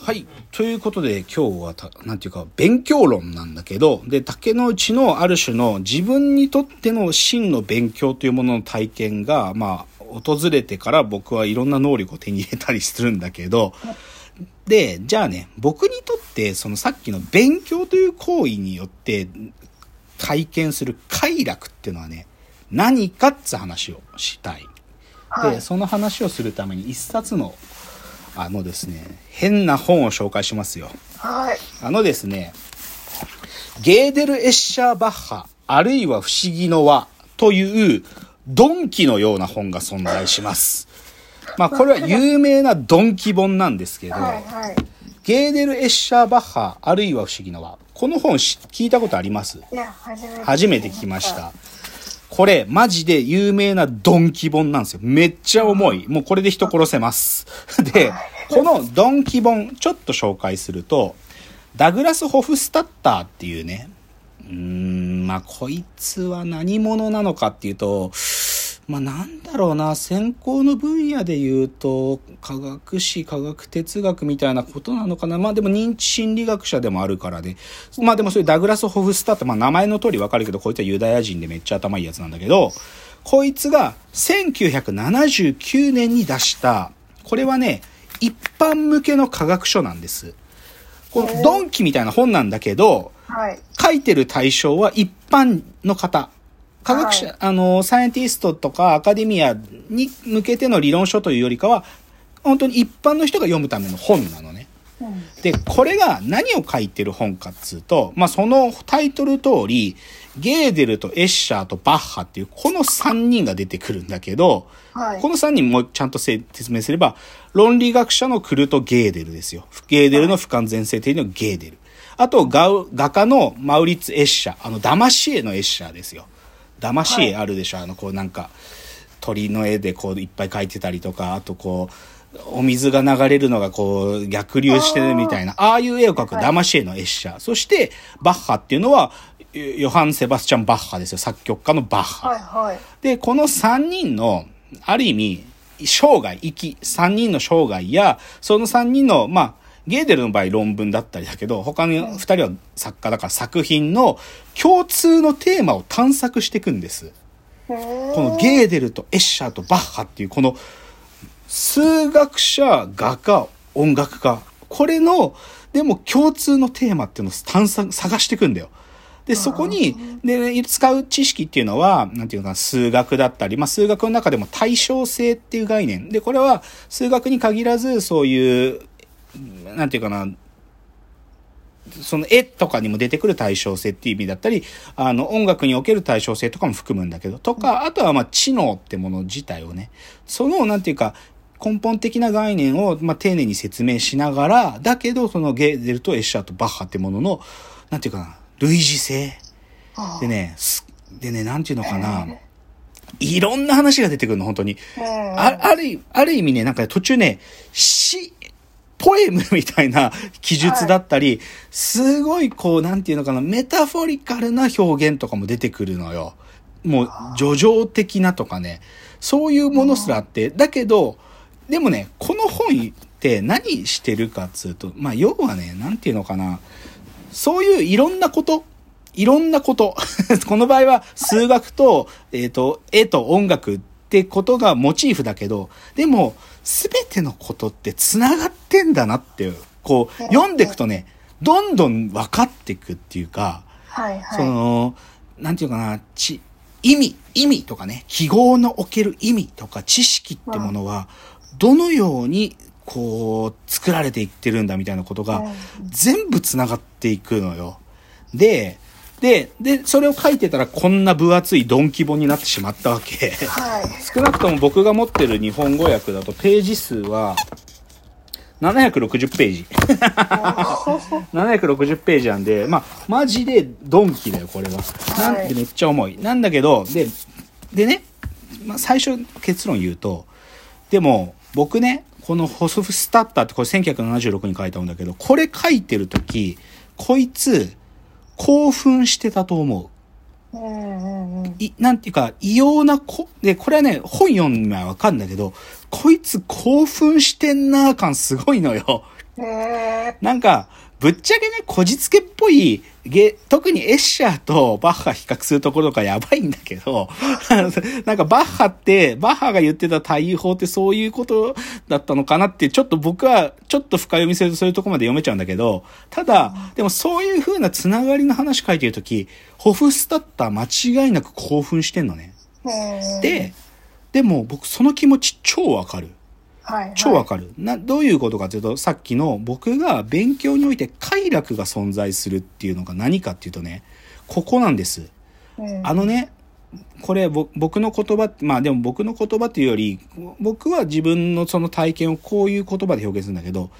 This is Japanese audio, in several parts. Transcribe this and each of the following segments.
はい。ということで今日はた、なんていうか、勉強論なんだけど、で、竹の内のある種の自分にとっての真の勉強というものの体験が、まあ、訪れてから僕はいろんな能力を手に入れたりするんだけど、で、じゃあね、僕にとって、そのさっきの勉強という行為によって体験する快楽っていうのはね、何かっつ話をしたいで、その話をするために一冊の、あのですね、変な本を紹介しますよ。はい。あのですね、ゲーデル・エッシャー・バッハ、あるいは不思議の輪という、ドンキのような本が存在します。まあ、これは有名なドンキ本なんですけど、はい。はい。ゲーデル・エッシャー・バッハ、あるいは不思議の輪。この本し聞いたことあります？いや、初めて。初めて聞きまし。た。これ、マジで有名なドンキ本なんですよ。めっちゃ重い。もうこれで人殺せます。で、このドンキ本、ちょっと紹介すると、ダグラス・ホフスタッターっていうね、うーん、まあ、こいつは何者なのかっていうと、まあ、なんだろうな、専攻の分野で言うと、科学史、科学哲学みたいなことなのかな。まあ、でも認知心理学者でもあるからね。まあ、でもそういうダグラス・ホフスタッター、まあ、名前の通りわかるけど、こいつはユダヤ人でめっちゃ頭いいやつなんだけど、こいつが1979年に出した、これはね、一般向けの科学書なんです。このドンキみたいな本なんだけど、はい。書いてる対象は一般の方。科学者、はいあの、サイエンティストとかアカデミアに向けての理論書というよりかは、本当に一般の人が読むための本なのね。うん。で、これが何を書いてる本かっつうと、まあ、そのタイトル通り、ゲーデルとエッシャーとバッハっていう、この3人が出てくるんだけど、はい。この3人もちゃんとせ説明すれば、論理学者のクルト・ゲーデルですよ。ゲーデルの不完全性定理のゲーデル。あと、画画家のマウリッツ・エッシャー。あの、ダマシエのエッシャーですよ。ダマシエあるでしょ、あの、こうなんか、鳥の絵でこういっぱい描いてたりとか、あとこう、お水が流れるのがこう逆流してるみたいな、ああいう絵を描くダマシエのエッシャー。そして、バッハっていうのは、ヨハン・セバスチャン・バッハですよ。作曲家のバッハ。はい。はい。で、この3人の、ある意味、生涯、生き、3人の生涯や、その3人の、まあ、ゲーデルの場合論文だったりだけど、他の2人は作家だから作品の共通のテーマを探索していくんです。このゲーデルとエッシャーとバッハっていう、この数学者、画家、音楽家、これの、でも共通のテーマっていうのを探索、探していくんだよ。で、そこに、で、使う知識っていうのは、なんていうのかな、数学だったり、まあ、数学の中でも対称性っていう概念。で、これは数学に限らず、そういう、なんていうかな、その絵とかにも出てくる対称性っていう意味だったり、あの音楽における対称性とかも含むんだけど、とか、あとはまあ知能ってもの自体をね、そのなんていうか、根本的な概念をまあ丁寧に説明しながら、だけどそのゲーデルとエッシャーとバッハってものの、なんていうかな、類似性。あでね、すでね、なんていうのかな、いろんな話が出てくるの、本当に。うん。あある、ある意味ね、なんか途中ね、詩、ポエムみたいな記述だったり、すごいこう、なんていうのかな、メタフォリカルな表現とかも出てくるのよ。もう、叙情的なとかね、そういうものすらあって、だけど、でもね、この本って何してるかっつうと、まあ、要はね、なんていうのかな、そういういろんなこと、いろんなこと。この場合は数学と、えっ、と、絵と音楽ってことがモチーフだけど、でも、すべてのことって繋がってんだなっていう、こう、読んでいくとね、どんどん分かっていくっていうか、はい。はい。その、なんていうかな、ち、意味、意味とかね、記号のおける意味とか知識ってものは、どのように、こう、作られていってるんだみたいなことが、全部繋がっていくのよ。で、で、で、それを書いてたらこんな分厚いドンキ本になってしまったわけ。はい。少なくとも僕が持ってる日本語訳だとページ数は760ページ。760ページなんで、まあ、マジでドンキだよ、これは。なんはいでめっちゃ重い。なんだけど、で、でね、まあ、最初結論言うと、でも、僕ね、このホスフスタッターってこれ1976に書いたんだけど、これ書いてる時こいつ、興奮してたと思う。う。い、なんていうか、異様なこ、で、これはね、本読めばわかんだけど、こいつ興奮してんなー感すごいのよ。なんか、ぶっちゃけね、こじつけっぽい、ゲ特にエッシャーとバッハ比較するところとかやばいんだけど、なんかバッハって、バッハが言ってた対位法ってそういうことだったのかなって、ちょっと僕はちょっと深読みするとそういうとこまで読めちゃうんだけど、ただ、でもそういう風なつながりの話書いてるとき、ホフスタッター間違いなく興奮してんのね。うん、で、でも僕その気持ち超わかる。はいはい、超わかる。な、どういうことかというと、さっきの僕が勉強において快楽が存在するっていうのが何かっていうとね、ここなんです。うん、あのね、これぼ僕の言葉まあでも僕の言葉っていうより、僕は自分のその体験をこういう言葉で表現するんだけど、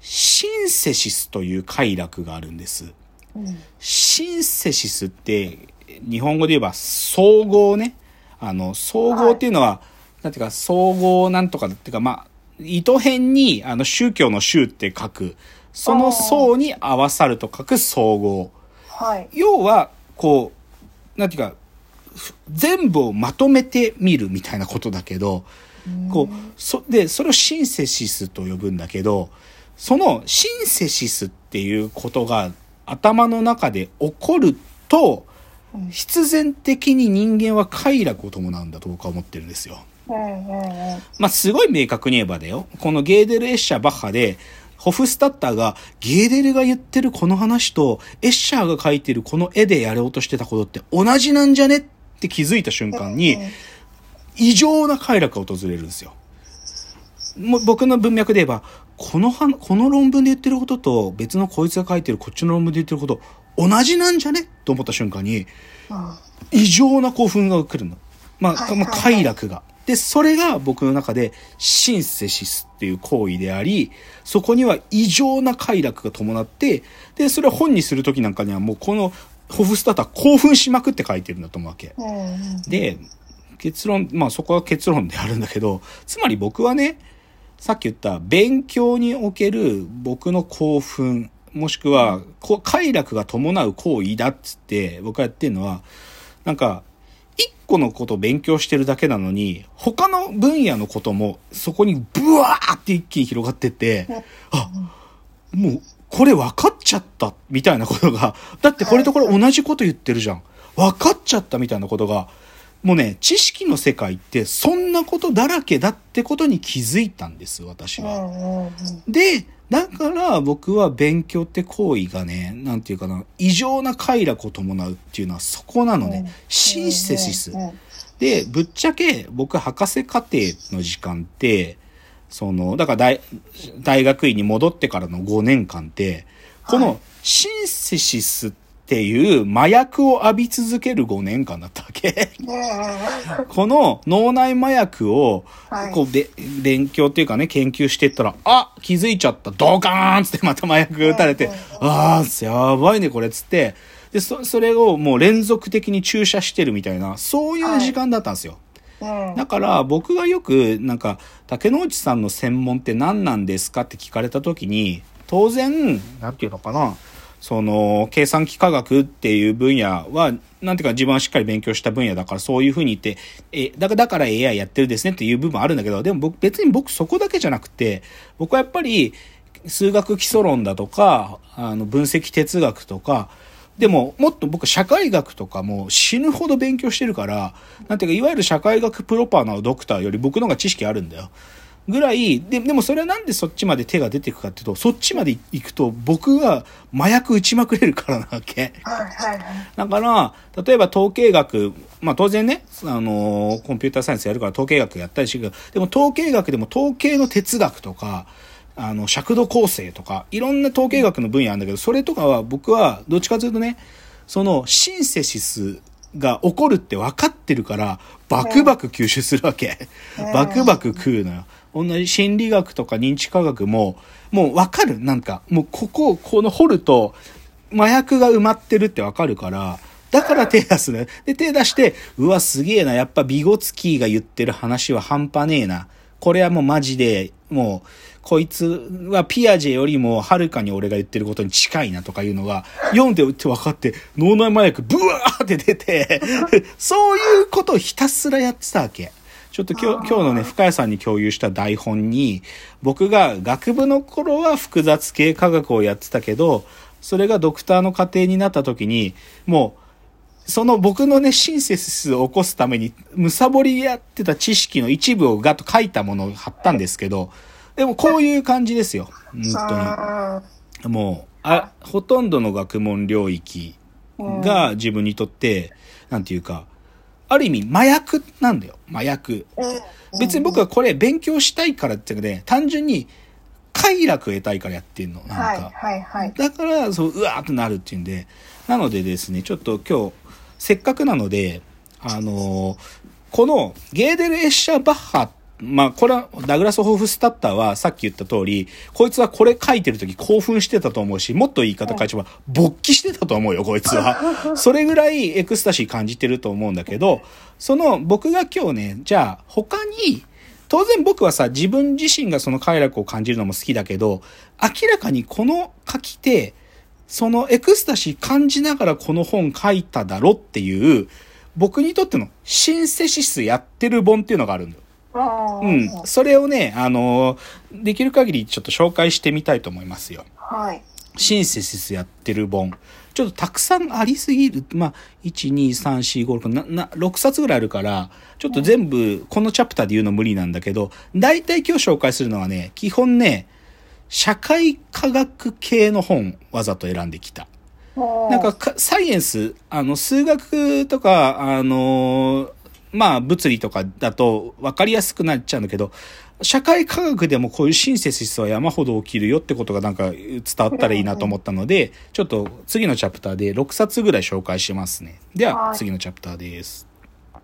シンセシスという快楽があるんです。うん、シンセシスって、日本語で言えば総合ね。あの、総合っていうのは、なんていうか、総合なんとかっていうか、まあ、糸辺に、あの、宗教の宗って書く、その層に合わさると書く総合。はい。要は、こう、なんていうか、全部をまとめてみるみたいなことだけど、こう、そ、で、それをシンセシスと呼ぶんだけど、そのシンセシスっていうことが頭の中で起こると、必然的に人間は快楽を伴うんだと僕は思ってるんですよ。まあ、すごい明確に言えばだよ。このゲーデル・エッシャー・バッハで、ホフスタッターが、ゲーデルが言ってるこの話と、エッシャーが描いてるこの絵でやろうとしてたことって同じなんじゃねって気づいた瞬間に、異常な快楽が訪れるんですよ。もう僕の文脈で言えば、このは、この論文で言ってることと、別のこいつが書いてるこっちの論文で言ってること、同じなんじゃねと思った瞬間に、異常な興奮が来るの。まあ快楽が。で、それが僕の中でシンセシスっていう行為であり、そこには異常な快楽が伴って、で、それを本にするときなんかにはもうこのホフスタッター興奮しまくって書いてるんだと思うわけ。で、結論、まあそこは結論であるんだけど、つまり僕はね、さっき言った勉強における僕の興奮、もしくは、快楽が伴う行為だっつって僕がやってるのは、なんか、一個のことを勉強してるだけなのに、他の分野のこともそこにブワーって一気に広がってって、あ、もう、これ分かっちゃった、みたいなことが、だってこれとこれ同じこと言ってるじゃん。分かっちゃったみたいなことが、もうね、知識の世界ってそんなことだらけだってことに気づいたんです、私は。で、だから僕は勉強って行為がね、なんていうかな、異常な快楽を伴うっていうのはそこなのね。シンセシス。で、ぶっちゃけ僕博士課程の時間って、その、だから大、大学院に戻ってからの5年間って、このシンセシスっていう麻薬を浴び続ける5年間だったわけ。この脳内麻薬をはい、こう、べ、勉強っていうかね、研究していったら、あ気づいちゃった。ドカーンつってまた麻薬打たれてあー、やばいね、これ、つって、で、そ、それをもう連続的に注射してるみたいな、そういう時間だったんですよ。うん。だから僕がよくなんか竹之内さんの専門って何なんですかって聞かれた時に当然なんていうのかなその計算機科学っていう分野はなんていうか自分はしっかり勉強した分野だからそういうふうに言ってえだからだから AI やってるですねっていう部分あるんだけどでも僕別に僕そこだけじゃなくて僕はやっぱり数学基礎論だとかあの分析哲学とかでも、もっと僕、社会学とかも死ぬほど勉強してるから、なんていうか、いわゆる社会学プロパーなドクターより僕の方が知識あるんだよ。ぐらい、で、でもそれはなんでそっちまで手が出ていくかっていうと、そっちまで行くと僕が麻薬打ちまくれるからなわけ。はいはいはい。だから、例えば統計学、まあ当然ね、あのコンピューターサイエンスやるから統計学やったりしてるけど、でも統計学でも統計の哲学とか、あの、尺度構成とか、いろんな統計学の分野あるんだけど、それとかは僕はどっちかというとね、そのシンセシスが起こるって分かってるから、バクバク吸収するわけ。バクバク食うのよ。同じ心理学とか認知科学も、もう分かる。なんか、もうここをこの掘ると、麻薬が埋まってるってわかるから、だから手出すね。で、手出して、うわ、すげえな。やっぱビゴツキーが言ってる話は半端ねえな。これはもうマジで、もう、こいつはピアジェよりもはるかに俺が言ってることに近いなとかいうのが、読んでって分かって、脳内麻薬ブワーって出て、そういうことをひたすらやってたわけ。ちょっと今日、今日のね、深谷さんに共有した台本に、僕が学部の頃は複雑系科学をやってたけど、それがドクターの過程になった時に、もう、その僕のね、シンセシスを起こすために、むさぼりやってた知識の一部をガッと書いたものを貼ったんですけど、でもこういう感じですよ。本当に。もう、あ、ほとんどの学問領域が自分にとって、なんていうか、ある意味麻薬なんだよ。麻薬。別に僕はこれ勉強したいからっていうかね、単純に快楽を得たいからやってんの。なんか。はいはいはい。だから、そう、うわーっとなるっていうんで、なのでですね、ちょっと今日、せっかくなので、あのーこのゲーデル・エッシャー・バッハ、まあ、これは、ダグラス・ホフスタッターはさっき言った通り、こいつはこれ書いてる時興奮してたと思うし、もっと言い方変えちゃえば、勃起してたと思うよ、こいつは。それぐらいエクスタシー感じてると思うんだけど、その、僕が今日ね、じゃあ、他に、当然僕はさ、自分自身がその快楽を感じるのも好きだけど、明らかにこの書き手、そのエクスタシー感じながらこの本書いただろっていう、僕にとってのシンセシスやってる本っていうのがあるんだよ。ううん。それをね、あのーできる限りちょっと紹介してみたいと思いますよ。はい。シンセシスやってる本。ちょっとたくさんありすぎる。まあ、1、2、3、4、5、6、な、な、6冊ぐらいあるから、ちょっと全部、このチャプターで言うの無理なんだけど、大体今日紹介するのはね、基本ね、社会科学系の本、わざと選んできた。なんかか、サイエンス、あの、数学とか、あのーまあ、物理とかだと分かりやすくなっちゃうんだけど、社会科学でもこういうシンセシスは山ほど起きるよってことがなんか伝わったらいいなと思ったので、ちょっと次のチャプターで6冊ぐらい紹介しますね。では、はい次のチャプターです。